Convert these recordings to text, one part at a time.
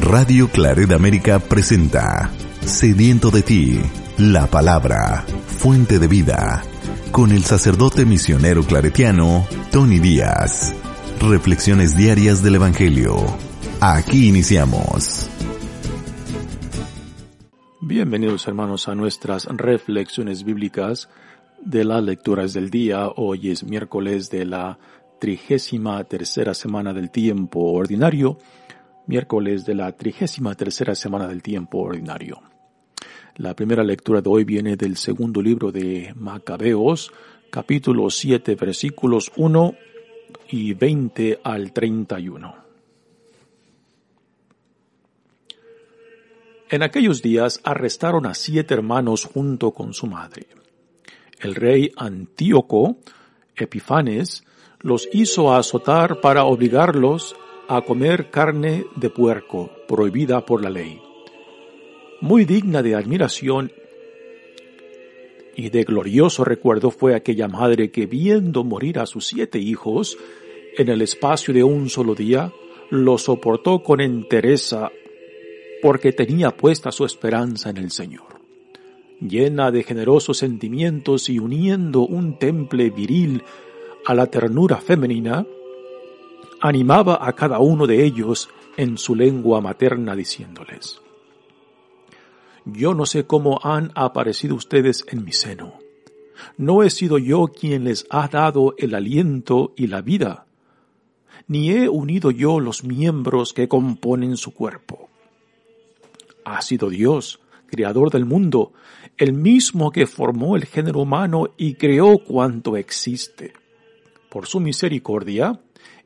Radio Claret América presenta Sediento de ti, la palabra, fuente de vida, con el sacerdote misionero claretiano Tony Díaz. Reflexiones diarias del Evangelio. Aquí iniciamos. Bienvenidos hermanos a nuestras reflexiones bíblicas de las lecturas del día. Hoy es miércoles de la trigésima tercera semana del tiempo ordinario miércoles de la trigésima tercera semana del tiempo ordinario. La primera lectura de hoy viene del segundo libro de Macabeos, capítulo 7, versículos 1 y 20 al 31. En aquellos días arrestaron a siete hermanos junto con su madre. El rey Antíoco, Epifanes, los hizo azotar para obligarlos a comer carne de puerco, prohibida por la ley. Muy digna de admiración y de glorioso recuerdo fue aquella madre que viendo morir a sus siete hijos en el espacio de un solo día, lo soportó con entereza porque tenía puesta su esperanza en el Señor. Llena de generosos sentimientos y uniendo un temple viril a la ternura femenina, animaba a cada uno de ellos en su lengua materna diciéndoles, Yo no sé cómo han aparecido ustedes en mi seno. No he sido yo quien les ha dado el aliento y la vida, ni he unido yo los miembros que componen su cuerpo. Ha sido Dios, creador del mundo, el mismo que formó el género humano y creó cuanto existe. Por su misericordia,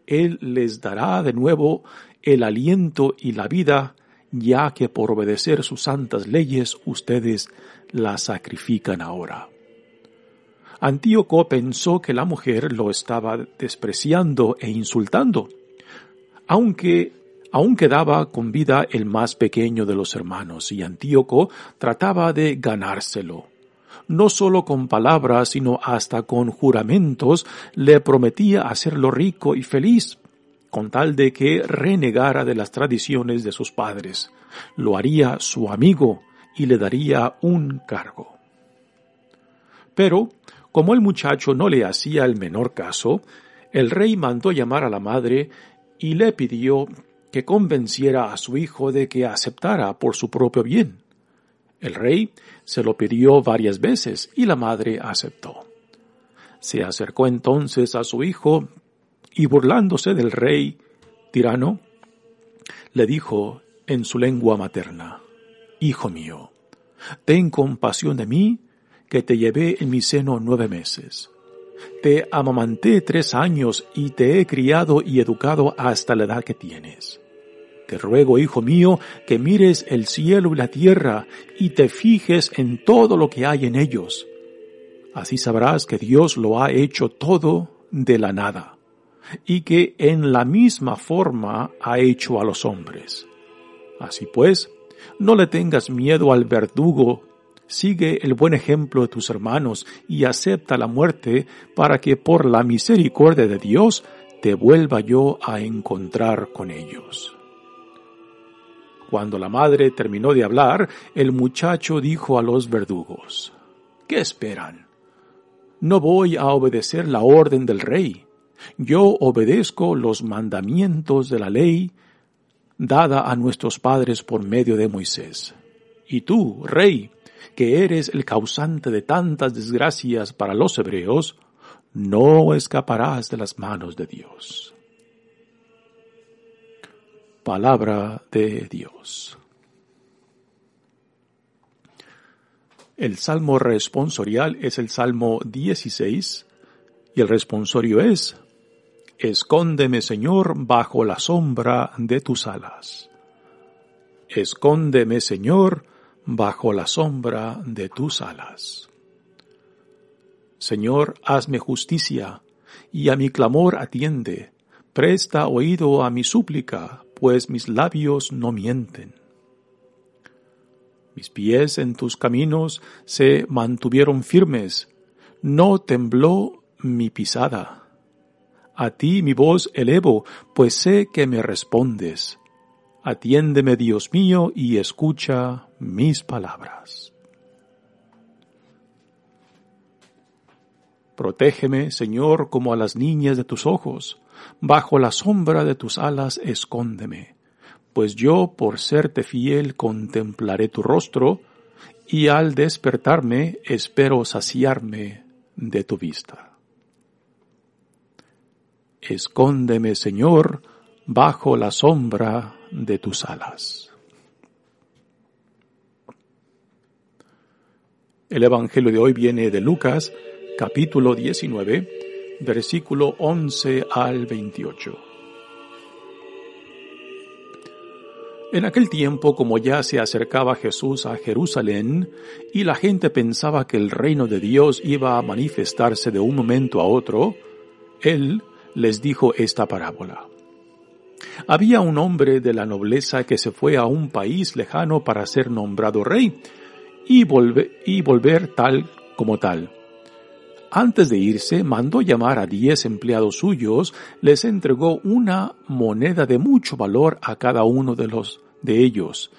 él les dará de nuevo el aliento y la vida, ya que por obedecer sus santas leyes ustedes la sacrifican ahora. Antíoco pensó que la mujer lo estaba despreciando e insultando, aunque aún quedaba con vida el más pequeño de los hermanos, y Antíoco trataba de ganárselo no solo con palabras, sino hasta con juramentos, le prometía hacerlo rico y feliz, con tal de que renegara de las tradiciones de sus padres. Lo haría su amigo y le daría un cargo. Pero, como el muchacho no le hacía el menor caso, el rey mandó llamar a la madre y le pidió que convenciera a su hijo de que aceptara por su propio bien. El rey se lo pidió varias veces y la madre aceptó. Se acercó entonces a su hijo y burlándose del rey tirano, le dijo en su lengua materna, Hijo mío, ten compasión de mí, que te llevé en mi seno nueve meses. Te amamanté tres años y te he criado y educado hasta la edad que tienes. Te ruego, hijo mío, que mires el cielo y la tierra y te fijes en todo lo que hay en ellos. Así sabrás que Dios lo ha hecho todo de la nada y que en la misma forma ha hecho a los hombres. Así pues, no le tengas miedo al verdugo, sigue el buen ejemplo de tus hermanos y acepta la muerte para que por la misericordia de Dios te vuelva yo a encontrar con ellos. Cuando la madre terminó de hablar, el muchacho dijo a los verdugos, ¿Qué esperan? No voy a obedecer la orden del rey. Yo obedezco los mandamientos de la ley dada a nuestros padres por medio de Moisés. Y tú, rey, que eres el causante de tantas desgracias para los hebreos, no escaparás de las manos de Dios. Palabra de Dios. El salmo responsorial es el salmo 16 y el responsorio es, Escóndeme, Señor, bajo la sombra de tus alas. Escóndeme, Señor, bajo la sombra de tus alas. Señor, hazme justicia, y a mi clamor atiende. Presta oído a mi súplica, pues mis labios no mienten. Mis pies en tus caminos se mantuvieron firmes, no tembló mi pisada. A ti mi voz elevo, pues sé que me respondes. Atiéndeme, Dios mío, y escucha mis palabras. Protégeme, Señor, como a las niñas de tus ojos. Bajo la sombra de tus alas escóndeme. Pues yo, por serte fiel, contemplaré tu rostro, y al despertarme espero saciarme de tu vista. Escóndeme, Señor, bajo la sombra de tus alas. El Evangelio de hoy viene de Lucas, capítulo 19, versículo 11 al 28. En aquel tiempo, como ya se acercaba Jesús a Jerusalén, y la gente pensaba que el reino de Dios iba a manifestarse de un momento a otro, él les dijo esta parábola. Había un hombre de la nobleza que se fue a un país lejano para ser nombrado rey y, y volver tal como tal. Antes de irse, mandó llamar a diez empleados suyos, les entregó una moneda de mucho valor a cada uno de los de ellos.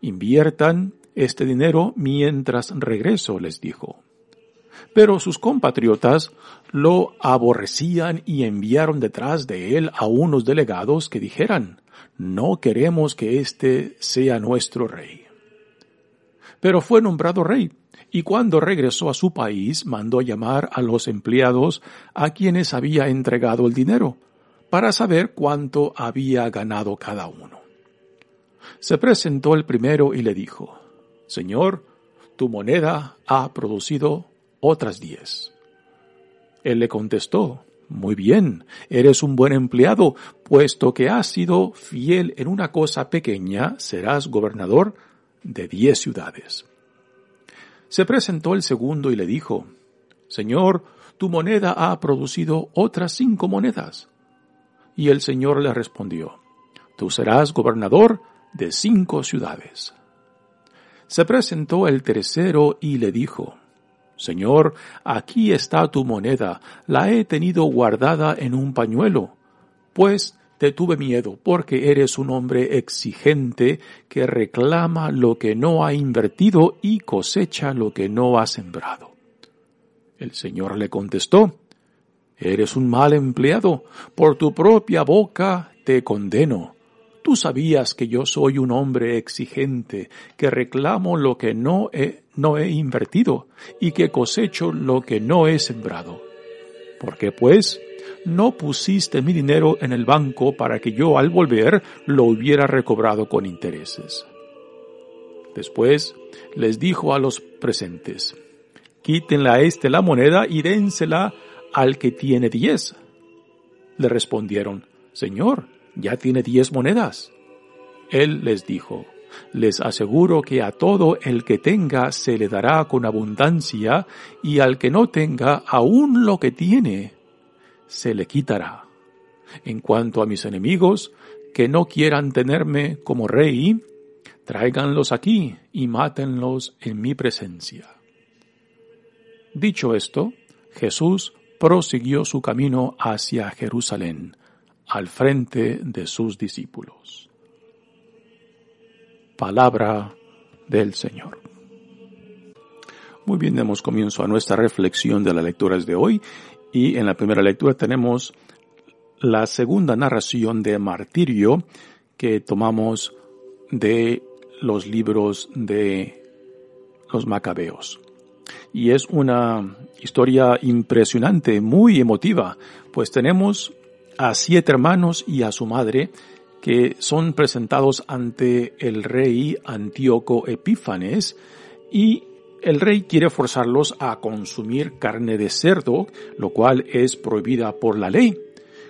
Inviertan este dinero mientras regreso, les dijo. Pero sus compatriotas lo aborrecían y enviaron detrás de él a unos delegados que dijeran, no queremos que éste sea nuestro rey. Pero fue nombrado rey, y cuando regresó a su país mandó llamar a los empleados a quienes había entregado el dinero, para saber cuánto había ganado cada uno. Se presentó el primero y le dijo, Señor, tu moneda ha producido otras diez. Él le contestó, Muy bien, eres un buen empleado, puesto que has sido fiel en una cosa pequeña, serás gobernador de diez ciudades. Se presentó el segundo y le dijo, Señor, tu moneda ha producido otras cinco monedas. Y el Señor le respondió, Tú serás gobernador de cinco ciudades. Se presentó el tercero y le dijo, Señor, aquí está tu moneda, la he tenido guardada en un pañuelo, pues te tuve miedo, porque eres un hombre exigente que reclama lo que no ha invertido y cosecha lo que no ha sembrado. El Señor le contestó, Eres un mal empleado, por tu propia boca te condeno. Tú sabías que yo soy un hombre exigente, que reclamo lo que no he, no he invertido y que cosecho lo que no he sembrado. ¿Por qué pues no pusiste mi dinero en el banco para que yo al volver lo hubiera recobrado con intereses? Después les dijo a los presentes, quítenle a este la moneda y dénsela al que tiene diez. Le respondieron, Señor, ya tiene diez monedas. Él les dijo, les aseguro que a todo el que tenga se le dará con abundancia, y al que no tenga aún lo que tiene, se le quitará. En cuanto a mis enemigos, que no quieran tenerme como rey, tráiganlos aquí y mátenlos en mi presencia. Dicho esto, Jesús prosiguió su camino hacia Jerusalén al frente de sus discípulos. Palabra del Señor. Muy bien, demos comienzo a nuestra reflexión de las lecturas de hoy y en la primera lectura tenemos la segunda narración de martirio que tomamos de los libros de los macabeos. Y es una historia impresionante, muy emotiva, pues tenemos a siete hermanos y a su madre que son presentados ante el rey Antíoco Epífanes y el rey quiere forzarlos a consumir carne de cerdo, lo cual es prohibida por la ley.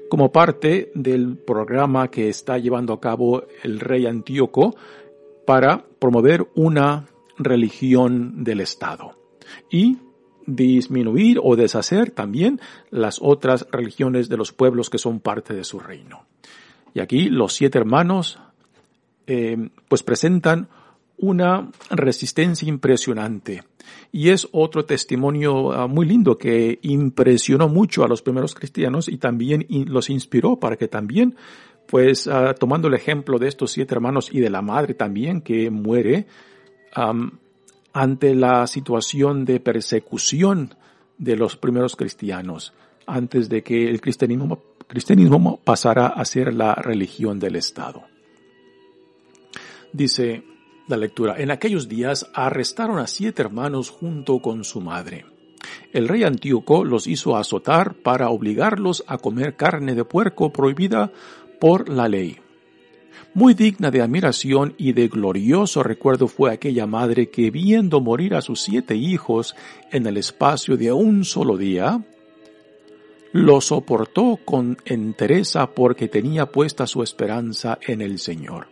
como parte del programa que está llevando a cabo el rey Antíoco para promover una religión del Estado y disminuir o deshacer también las otras religiones de los pueblos que son parte de su reino. Y aquí los siete hermanos eh, pues presentan una resistencia impresionante. Y es otro testimonio ah, muy lindo que impresionó mucho a los primeros cristianos y también los inspiró para que también, pues ah, tomando el ejemplo de estos siete hermanos y de la madre también que muere, ante la situación de persecución de los primeros cristianos, antes de que el cristianismo, cristianismo pasara a ser la religión del Estado. Dice la lectura, en aquellos días arrestaron a siete hermanos junto con su madre. El rey Antíoco los hizo azotar para obligarlos a comer carne de puerco prohibida por la ley. Muy digna de admiración y de glorioso recuerdo fue aquella madre que viendo morir a sus siete hijos en el espacio de un solo día, lo soportó con entereza porque tenía puesta su esperanza en el Señor.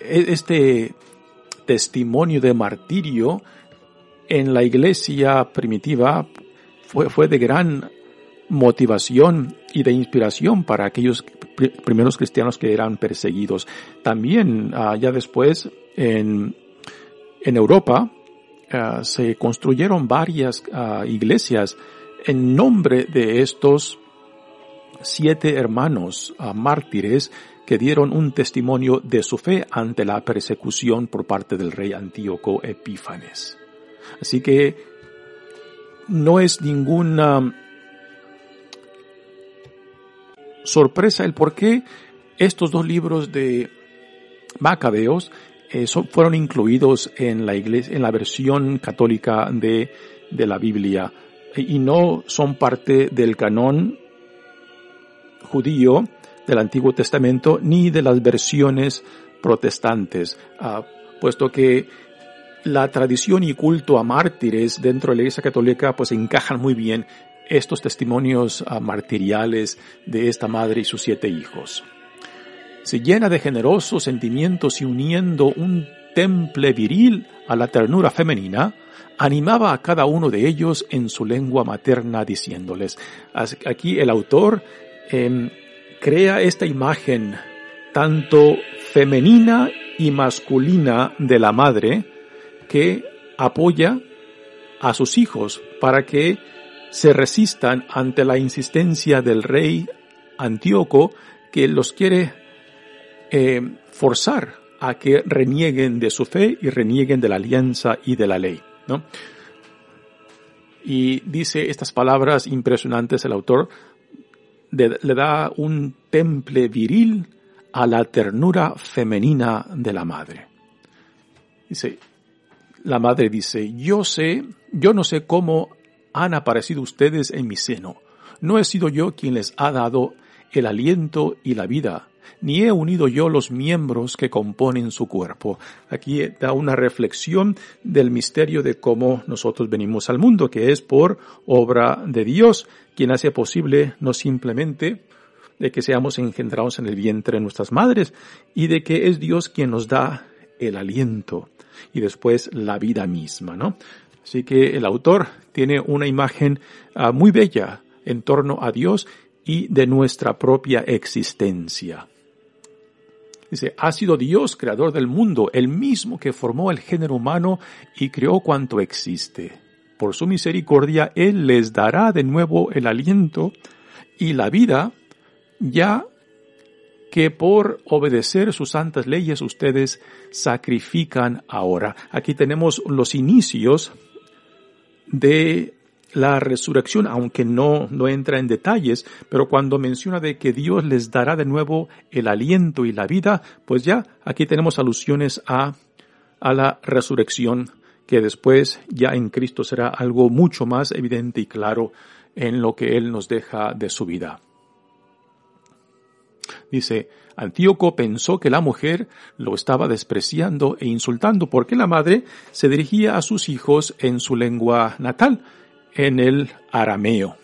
E-, este testimonio de martirio en la iglesia primitiva fue, fue de gran motivación y de inspiración para aquellos primeros cristianos que eran perseguidos. También ah, ya después en, en Europa ah, se construyeron varias ah, iglesias en nombre de estos siete hermanos mártires que dieron un testimonio de su fe ante la persecución por parte del rey Antíoco Epífanes. Así que no es ninguna sorpresa el por qué estos dos libros de Macabeos eh, fueron incluidos en la iglesia, en la versión católica de, de la Biblia y no son parte del canón judío del Antiguo Testamento ni de las versiones protestantes, ah, puesto que la tradición y culto a mártires dentro de la Iglesia Católica pues encajan muy bien estos testimonios uh, martiriales de esta madre y sus siete hijos. Se llena de generosos sentimientos y uniendo un temple viril a la ternura femenina, animaba a cada uno de ellos en su lengua materna diciéndoles, aquí el autor em, crea esta imagen tanto femenina y masculina de la madre que apoya a sus hijos para que se resistan ante la insistencia del rey Antíoco que los quiere eh, forzar a que renieguen de su fe y renieguen de la alianza y de la ley. ¿no? Y dice estas palabras impresionantes el autor, le da un temple viril a la ternura femenina de la madre. Dice, la madre dice, yo sé, yo no sé cómo han aparecido ustedes en mi seno. No he sido yo quien les ha dado el aliento y la vida, ni he unido yo los miembros que componen su cuerpo. Aquí da una reflexión del misterio de cómo nosotros venimos al mundo, que es por obra de Dios, quien hace posible no simplemente de que seamos engendrados en el vientre de nuestras madres, y de que es Dios quien nos da el aliento y después la vida misma, ¿no? Así que el autor tiene una imagen ah, muy bella en torno a Dios y de nuestra propia existencia. Dice, ha sido Dios creador del mundo, el mismo que formó el género humano y creó cuanto existe. Por su misericordia, Él les dará de nuevo el aliento y la vida, ya que por obedecer sus santas leyes ustedes sacrifican ahora. Aquí tenemos los inicios de la resurrección, aunque no, no entra en detalles, pero cuando menciona de que Dios les dará de nuevo el aliento y la vida, pues ya aquí tenemos alusiones a, a la resurrección, que después ya en Cristo será algo mucho más evidente y claro en lo que Él nos deja de su vida. Dice, Antíoco pensó que la mujer lo estaba despreciando e insultando porque la madre se dirigía a sus hijos en su lengua natal, en el arameo.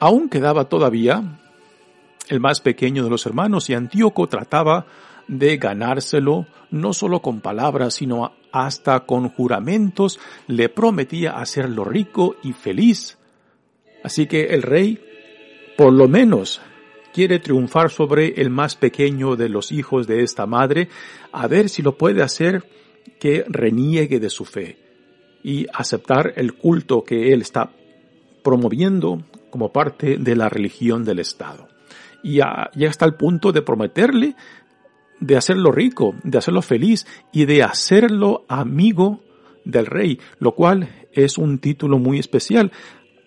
Aún quedaba todavía el más pequeño de los hermanos y Antíoco trataba de ganárselo no solo con palabras, sino hasta con juramentos, le prometía hacerlo rico y feliz. Así que el rey, por lo menos, quiere triunfar sobre el más pequeño de los hijos de esta madre, a ver si lo puede hacer que reniegue de su fe y aceptar el culto que él está promoviendo como parte de la religión del Estado. Y ya está al punto de prometerle de hacerlo rico, de hacerlo feliz y de hacerlo amigo del rey, lo cual es un título muy especial.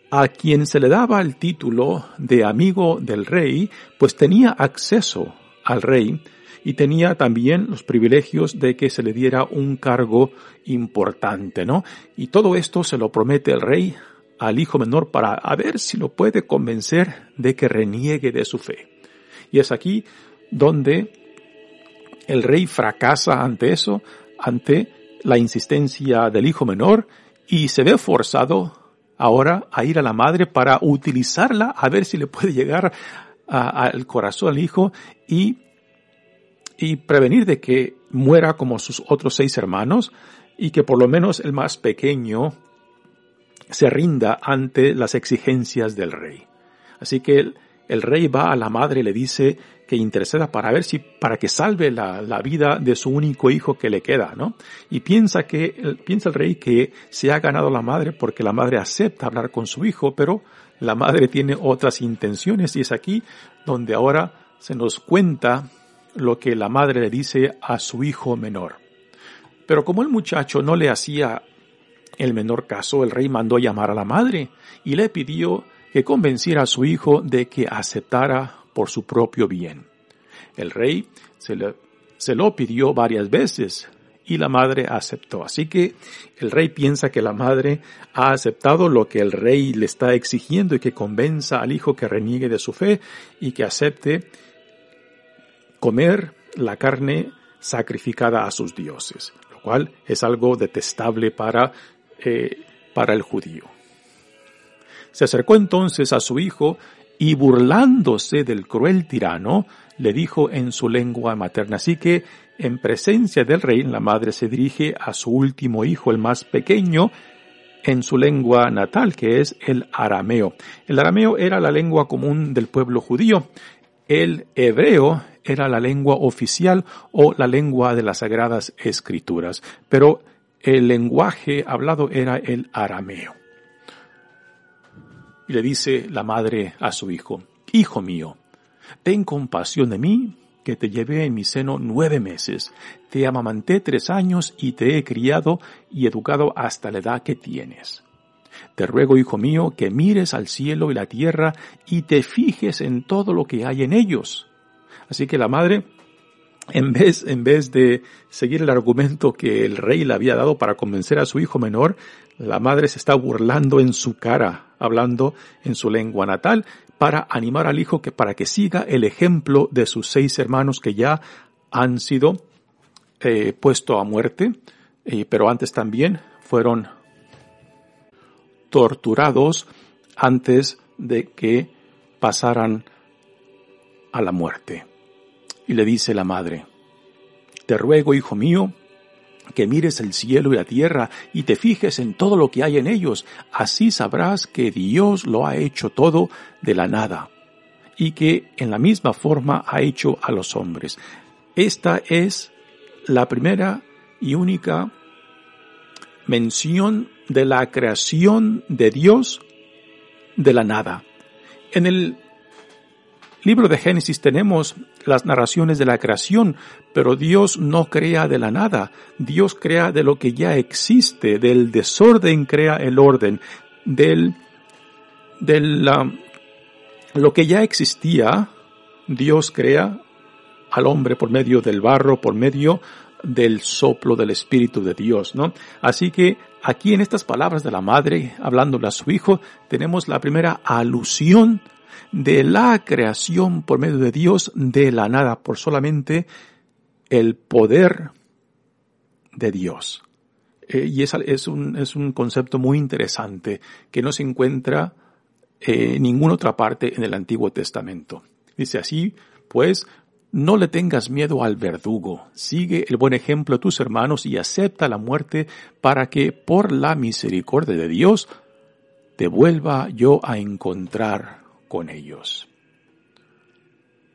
A quien se le daba el título de amigo del rey, pues tenía acceso al rey y tenía también los privilegios de que se le diera un cargo importante, ¿no? Y todo esto se lo promete el rey al hijo menor para a ver si lo puede convencer de que reniegue de su fe. Y es aquí donde el rey fracasa ante eso, ante la insistencia del hijo menor y se ve forzado ahora a ir a la madre para utilizarla a ver si le puede llegar al corazón al hijo y, y prevenir de que muera como sus otros seis hermanos y que por lo menos el más pequeño se rinda ante las exigencias del rey. Así que el rey va a la madre y le dice que interceda para ver si, para que salve la, la, vida de su único hijo que le queda, ¿no? Y piensa que, piensa el rey que se ha ganado la madre porque la madre acepta hablar con su hijo, pero la madre tiene otras intenciones y es aquí donde ahora se nos cuenta lo que la madre le dice a su hijo menor. Pero como el muchacho no le hacía el menor caso, el rey mandó llamar a la madre y le pidió que convenciera a su hijo de que aceptara por su propio bien. El rey se, se lo pidió varias veces y la madre aceptó. Así que el rey piensa que la madre ha aceptado lo que el rey le está exigiendo y que convenza al hijo que reniegue de su fe y que acepte comer la carne sacrificada a sus dioses, lo cual es algo detestable para, eh, para el judío. Se acercó entonces a su hijo y burlándose del cruel tirano, le dijo en su lengua materna. Así que, en presencia del rey, la madre se dirige a su último hijo, el más pequeño, en su lengua natal, que es el arameo. El arameo era la lengua común del pueblo judío. El hebreo era la lengua oficial o la lengua de las sagradas escrituras. Pero el lenguaje hablado era el arameo. Y le dice la madre a su hijo, Hijo mío, ten compasión de mí, que te llevé en mi seno nueve meses, te amamanté tres años y te he criado y educado hasta la edad que tienes. Te ruego, hijo mío, que mires al cielo y la tierra y te fijes en todo lo que hay en ellos. Así que la madre, en vez, en vez de seguir el argumento que el rey le había dado para convencer a su hijo menor, la madre se está burlando en su cara, hablando en su lengua natal, para animar al hijo que para que siga el ejemplo de sus seis hermanos que ya han sido eh, puesto a muerte, pero antes también fueron torturados antes de que pasaran a la muerte. Y le dice la madre, te ruego, hijo mío, que mires el cielo y la tierra y te fijes en todo lo que hay en ellos, así sabrás que Dios lo ha hecho todo de la nada y que en la misma forma ha hecho a los hombres. Esta es la primera y única mención de la creación de Dios de la nada. En el libro de Génesis tenemos las narraciones de la creación, pero Dios no crea de la nada. Dios crea de lo que ya existe, del desorden crea el orden, del, del, lo que ya existía, Dios crea al hombre por medio del barro, por medio del soplo del Espíritu de Dios, ¿no? Así que aquí en estas palabras de la madre, hablándole a su hijo, tenemos la primera alusión de la creación por medio de Dios de la nada, por solamente el poder de Dios. Eh, y es, es, un, es un concepto muy interesante que no se encuentra eh, ninguna otra parte en el Antiguo Testamento. Dice así, pues, no le tengas miedo al verdugo, sigue el buen ejemplo de tus hermanos y acepta la muerte para que por la misericordia de Dios te vuelva yo a encontrar con ellos.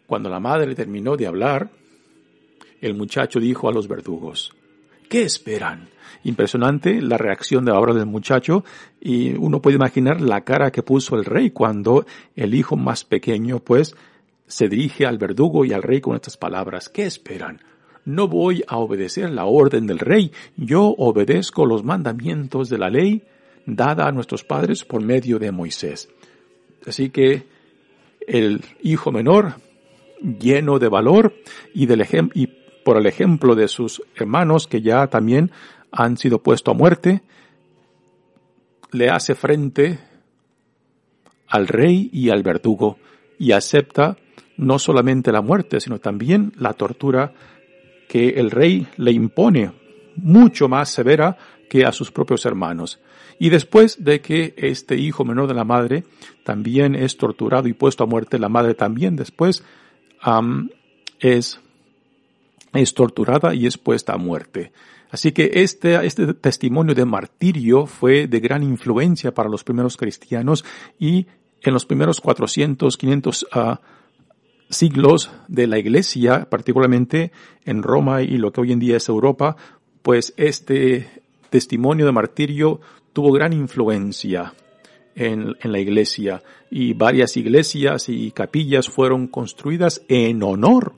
Cuando la madre terminó de hablar, el muchacho dijo a los verdugos, ¿qué esperan? Impresionante la reacción de ahora del muchacho y uno puede imaginar la cara que puso el rey cuando el hijo más pequeño pues se dirige al verdugo y al rey con estas palabras. ¿Qué esperan? No voy a obedecer la orden del rey, yo obedezco los mandamientos de la ley dada a nuestros padres por medio de Moisés. Así que el hijo menor, lleno de valor y, del y por el ejemplo de sus hermanos que ya también han sido puestos a muerte, le hace frente al rey y al verdugo y acepta no solamente la muerte, sino también la tortura que el rey le impone, mucho más severa que a sus propios hermanos. Y después de que este hijo menor de la madre también es torturado y puesto a muerte, la madre también después es, es torturada y es puesta a muerte. Así que este, este testimonio de martirio fue de gran influencia para los primeros cristianos y en los primeros 400, 500 uh, siglos de la iglesia, particularmente en Roma y lo que hoy en día es Europa, pues este testimonio de martirio tuvo gran influencia en, en, la iglesia y varias iglesias y capillas fueron construidas en honor,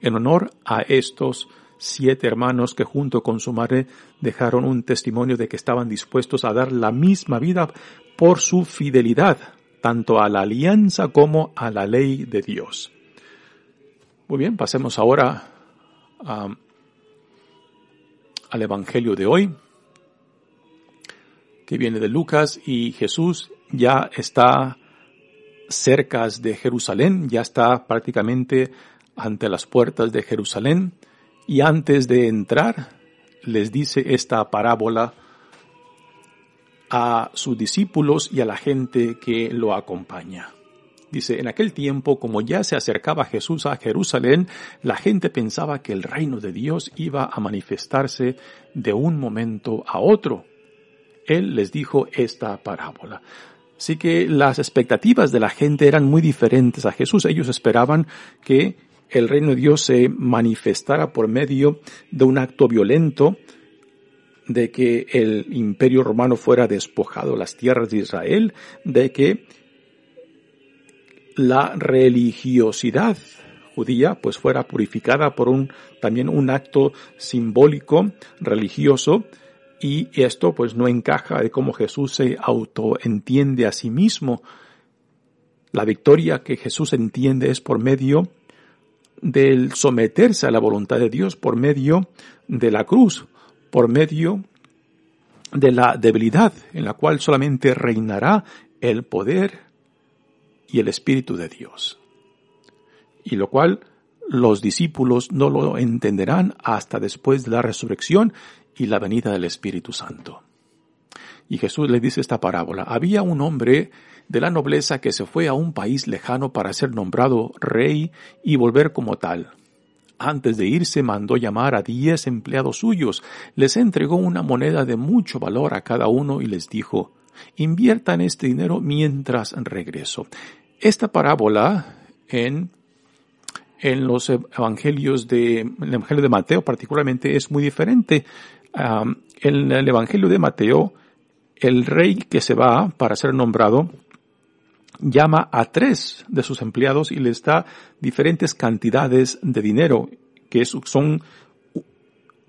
en honor a estos siete hermanos que junto con su madre dejaron un testimonio de que estaban dispuestos a dar la misma vida por su fidelidad, tanto a la alianza como a la ley de Dios. Muy bien, pasemos ahora al Evangelio de hoy, que viene de Lucas y Jesús ya está cerca de Jerusalén, ya está prácticamente ante las puertas de Jerusalén y antes de entrar les dice esta parábola a sus discípulos y a la gente que lo acompaña. Dice, en aquel tiempo, como ya se acercaba Jesús a Jerusalén, la gente pensaba que el reino de Dios iba a manifestarse de un momento a otro. Él les dijo esta parábola. Así que las expectativas de la gente eran muy diferentes a Jesús. Ellos esperaban que el reino de Dios se manifestara por medio de un acto violento, de que el imperio romano fuera despojado las tierras de Israel, de que la religiosidad judía pues fuera purificada por un también un acto simbólico religioso y esto pues no encaja de cómo Jesús se autoentiende a sí mismo. La victoria que Jesús entiende es por medio del someterse a la voluntad de Dios, por medio de la cruz, por medio de la debilidad en la cual solamente reinará el poder y el Espíritu de Dios. Y lo cual los discípulos no lo entenderán hasta después de la resurrección y la venida del Espíritu Santo. Y Jesús le dice esta parábola. Había un hombre de la nobleza que se fue a un país lejano para ser nombrado rey y volver como tal. Antes de irse mandó llamar a diez empleados suyos, les entregó una moneda de mucho valor a cada uno y les dijo, inviertan este dinero mientras regreso. Esta parábola en, en los evangelios de, el evangelio de Mateo particularmente es muy diferente. En el evangelio de Mateo, el rey que se va para ser nombrado llama a tres de sus empleados y les da diferentes cantidades de dinero, que son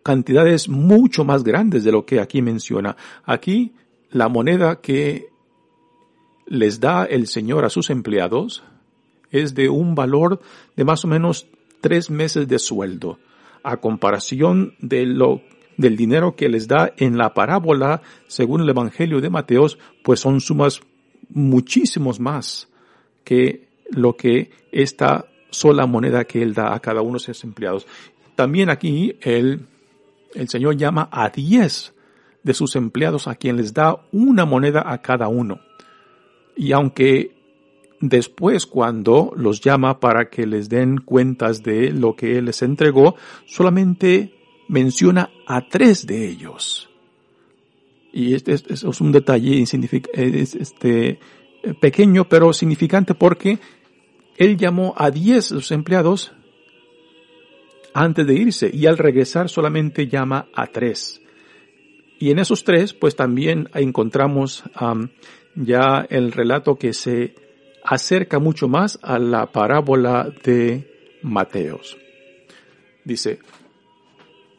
cantidades mucho más grandes de lo que aquí menciona. Aquí la moneda que les da el Señor a sus empleados es de un valor de más o menos tres meses de sueldo, a comparación de lo, del dinero que les da en la parábola, según el Evangelio de Mateos, pues son sumas muchísimos más que lo que esta sola moneda que él da a cada uno de sus empleados. También aquí el, el Señor llama a diez de sus empleados a quien les da una moneda a cada uno. Y aunque después cuando los llama para que les den cuentas de lo que él les entregó, solamente menciona a tres de ellos. Y este, es un detalle este, pequeño pero significante porque él llamó a diez de sus empleados antes de irse y al regresar solamente llama a tres. Y en esos tres pues también encontramos ya el relato que se acerca mucho más a la parábola de Mateos. Dice,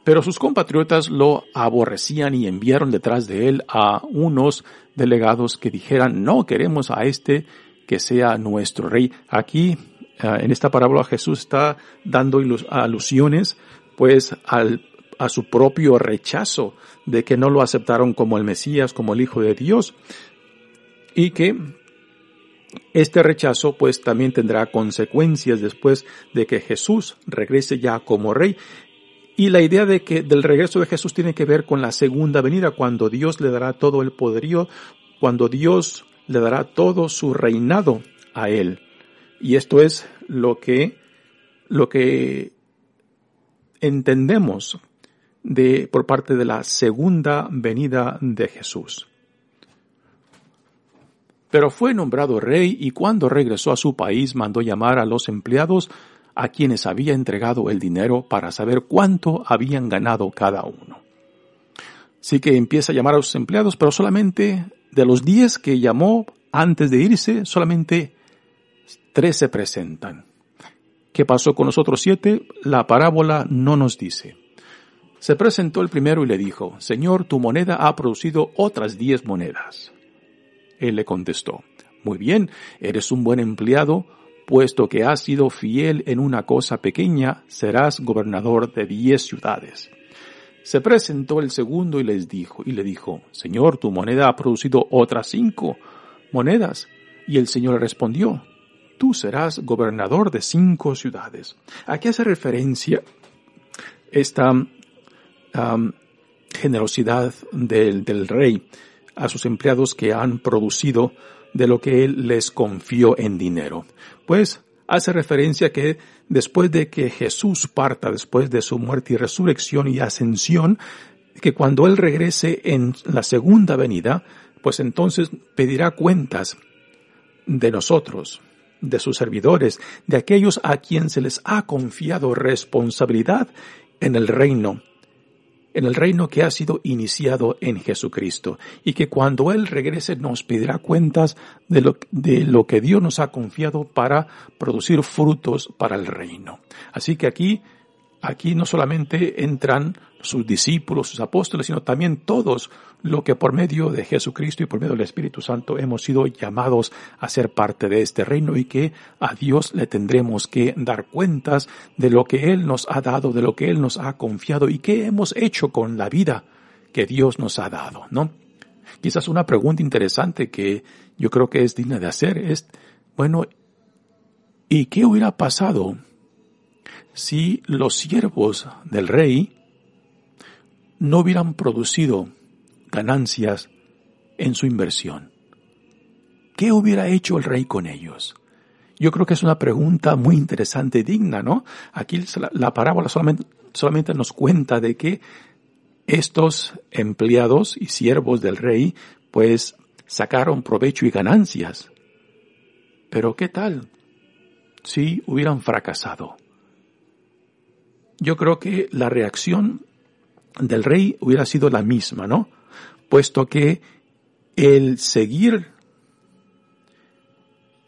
pero sus compatriotas lo aborrecían y enviaron detrás de él a unos delegados que dijeran, no queremos a este que sea nuestro rey. Aquí, ah, en esta parábola, Jesús está dando alusiones, pues, al, a su propio rechazo de que no lo aceptaron como el Mesías, como el Hijo de Dios, y que este rechazo pues también tendrá consecuencias después de que Jesús regrese ya como rey. Y la idea de que del regreso de Jesús tiene que ver con la segunda venida, cuando Dios le dará todo el poderío, cuando Dios le dará todo su reinado a él. Y esto es lo que, lo que entendemos de, por parte de la segunda venida de Jesús. Pero fue nombrado rey y cuando regresó a su país mandó llamar a los empleados a quienes había entregado el dinero para saber cuánto habían ganado cada uno. Así que empieza a llamar a sus empleados, pero solamente de los diez que llamó antes de irse, solamente tres se presentan. ¿Qué pasó con los otros siete? La parábola no nos dice. Se presentó el primero y le dijo, Señor, tu moneda ha producido otras diez monedas. Él le contestó, Muy bien, eres un buen empleado, puesto que has sido fiel en una cosa pequeña, serás gobernador de diez ciudades. Se presentó el segundo y les dijo, y le dijo, Señor, tu moneda ha producido otras cinco monedas. Y el Señor le respondió, tú serás gobernador de cinco ciudades. ¿A qué hace referencia esta generosidad del, del rey a sus empleados que han producido de lo que él les confió en dinero? Pues hace referencia que después de que Jesús parta, después de su muerte y resurrección y ascensión, que cuando Él regrese en la segunda venida, pues entonces pedirá cuentas de nosotros, de sus servidores, de aquellos a quien se les ha confiado responsabilidad en el reino en el reino que ha sido iniciado en Jesucristo y que cuando Él regrese nos pedirá cuentas de lo, de lo que Dios nos ha confiado para producir frutos para el reino. Así que aquí, aquí no solamente entran sus discípulos, sus apóstoles, sino también todos lo que por medio de Jesucristo y por medio del Espíritu Santo hemos sido llamados a ser parte de este reino y que a Dios le tendremos que dar cuentas de lo que Él nos ha dado, de lo que Él nos ha confiado y qué hemos hecho con la vida que Dios nos ha dado, ¿no? Quizás una pregunta interesante que yo creo que es digna de hacer es, bueno, ¿y qué hubiera pasado si los siervos del rey no hubieran producido ganancias en su inversión. ¿Qué hubiera hecho el rey con ellos? Yo creo que es una pregunta muy interesante digna, ¿no? Aquí la, parábola solamente, solamente nos cuenta de que estos empleados y siervos del rey, pues sacaron provecho y ganancias. Pero ¿qué tal si hubieran fracasado? Yo creo que la reacción del rey hubiera sido la misma, ¿no? Puesto que el seguir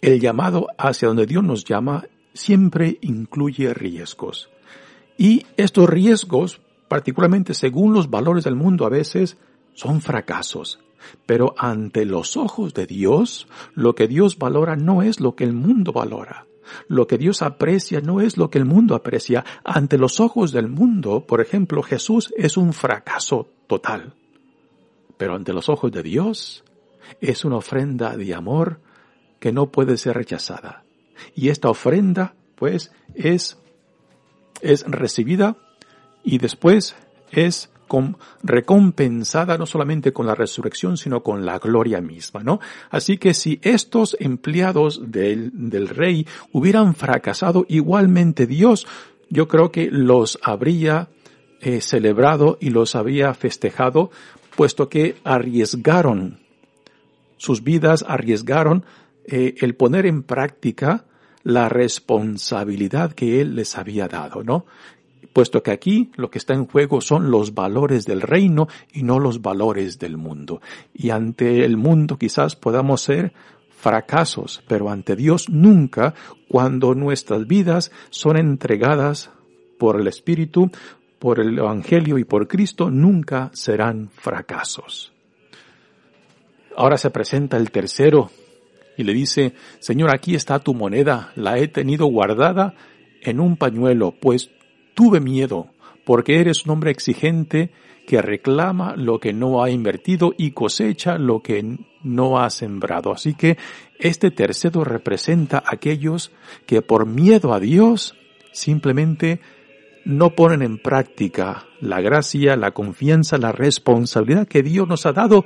el llamado hacia donde Dios nos llama siempre incluye riesgos. Y estos riesgos, particularmente según los valores del mundo, a veces son fracasos. Pero ante los ojos de Dios, lo que Dios valora no es lo que el mundo valora. Lo que Dios aprecia no es lo que el mundo aprecia. Ante los ojos del mundo, por ejemplo, Jesús es un fracaso total. Pero ante los ojos de Dios es una ofrenda de amor que no puede ser rechazada. Y esta ofrenda, pues, es, es recibida y después es recompensada no solamente con la resurrección, sino con la gloria misma, ¿no? Así que si estos empleados del, del rey hubieran fracasado, igualmente Dios, yo creo que los habría eh, celebrado y los habría festejado, puesto que arriesgaron sus vidas, arriesgaron eh, el poner en práctica la responsabilidad que Él les había dado, ¿no? Puesto que aquí lo que está en juego son los valores del reino y no los valores del mundo. Y ante el mundo quizás podamos ser fracasos, pero ante Dios nunca cuando nuestras vidas son entregadas por el Espíritu, por el Evangelio y por Cristo, nunca serán fracasos. Ahora se presenta el tercero y le dice, Señor, aquí está tu moneda, la he tenido guardada en un pañuelo, pues tuve miedo, porque eres un hombre exigente que reclama lo que no ha invertido y cosecha lo que no ha sembrado. Así que este tercero representa a aquellos que por miedo a Dios simplemente no ponen en práctica la gracia, la confianza, la responsabilidad que Dios nos ha dado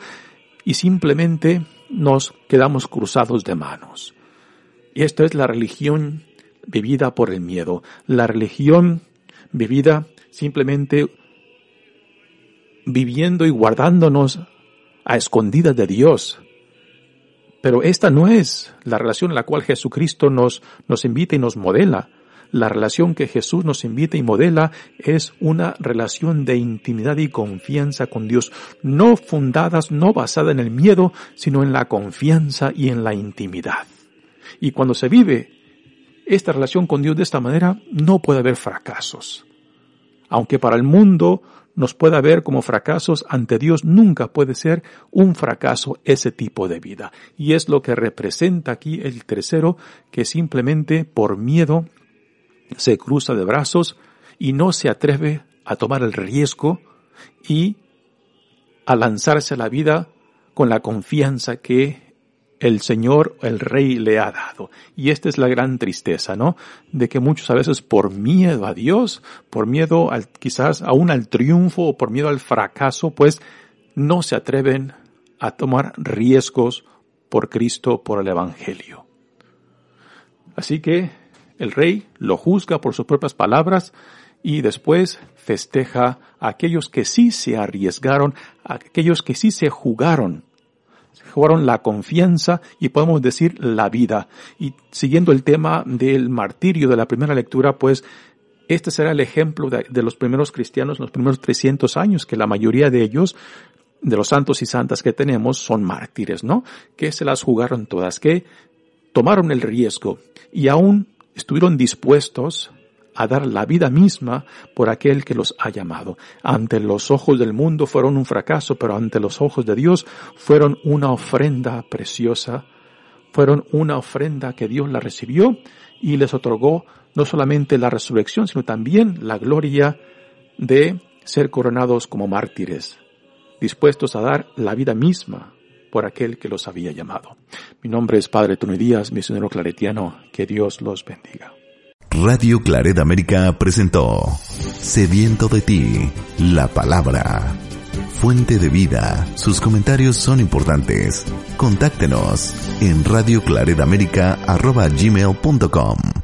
y simplemente nos quedamos cruzados de manos. Y esto es la religión vivida por el miedo, la religión vivida simplemente viviendo y guardándonos a escondidas de Dios. Pero esta no es la relación en la cual Jesucristo nos, nos invita y nos modela. La relación que Jesús nos invita y modela es una relación de intimidad y confianza con Dios, no fundadas, no basada en el miedo, sino en la confianza y en la intimidad. Y cuando se vive esta relación con Dios de esta manera, no puede haber fracasos. Aunque para el mundo nos pueda ver como fracasos, ante Dios nunca puede ser un fracaso ese tipo de vida. Y es lo que representa aquí el tercero, que simplemente por miedo se cruza de brazos y no se atreve a tomar el riesgo y a lanzarse a la vida con la confianza que el Señor, el Rey le ha dado. Y esta es la gran tristeza, ¿no? De que muchos a veces por miedo a Dios, por miedo quizás aún al triunfo o por miedo al fracaso, pues no se atreven a tomar riesgos por Cristo, por el Evangelio. Así que el rey lo juzga por sus propias palabras y después festeja a aquellos que sí se arriesgaron, a aquellos que sí se jugaron, jugaron la confianza y podemos decir la vida. Y siguiendo el tema del martirio de la primera lectura, pues este será el ejemplo de, los primeros cristianos, los primeros 300 años, que la mayoría de ellos de los santos y santas que tenemos son mártires, ¿no? Que se las jugaron todas, que tomaron el riesgo y aún estuvieron dispuestos a dar la vida misma por aquel que los ha llamado. Ante los ojos del mundo fueron un fracaso, pero ante los ojos de Dios fueron una ofrenda preciosa, fueron una ofrenda que Dios la recibió y les otorgó no solamente la resurrección, sino también la gloria de ser coronados como mártires, dispuestos a dar la vida misma por aquel que los había llamado. Mi nombre es Padre Tony Díaz, misionero claretiano. Que Dios los bendiga. Radio Claret América presentó Sediento de ti, la palabra. Fuente de vida. Sus comentarios son importantes. Contáctenos en radioclaredamerica.gmail.com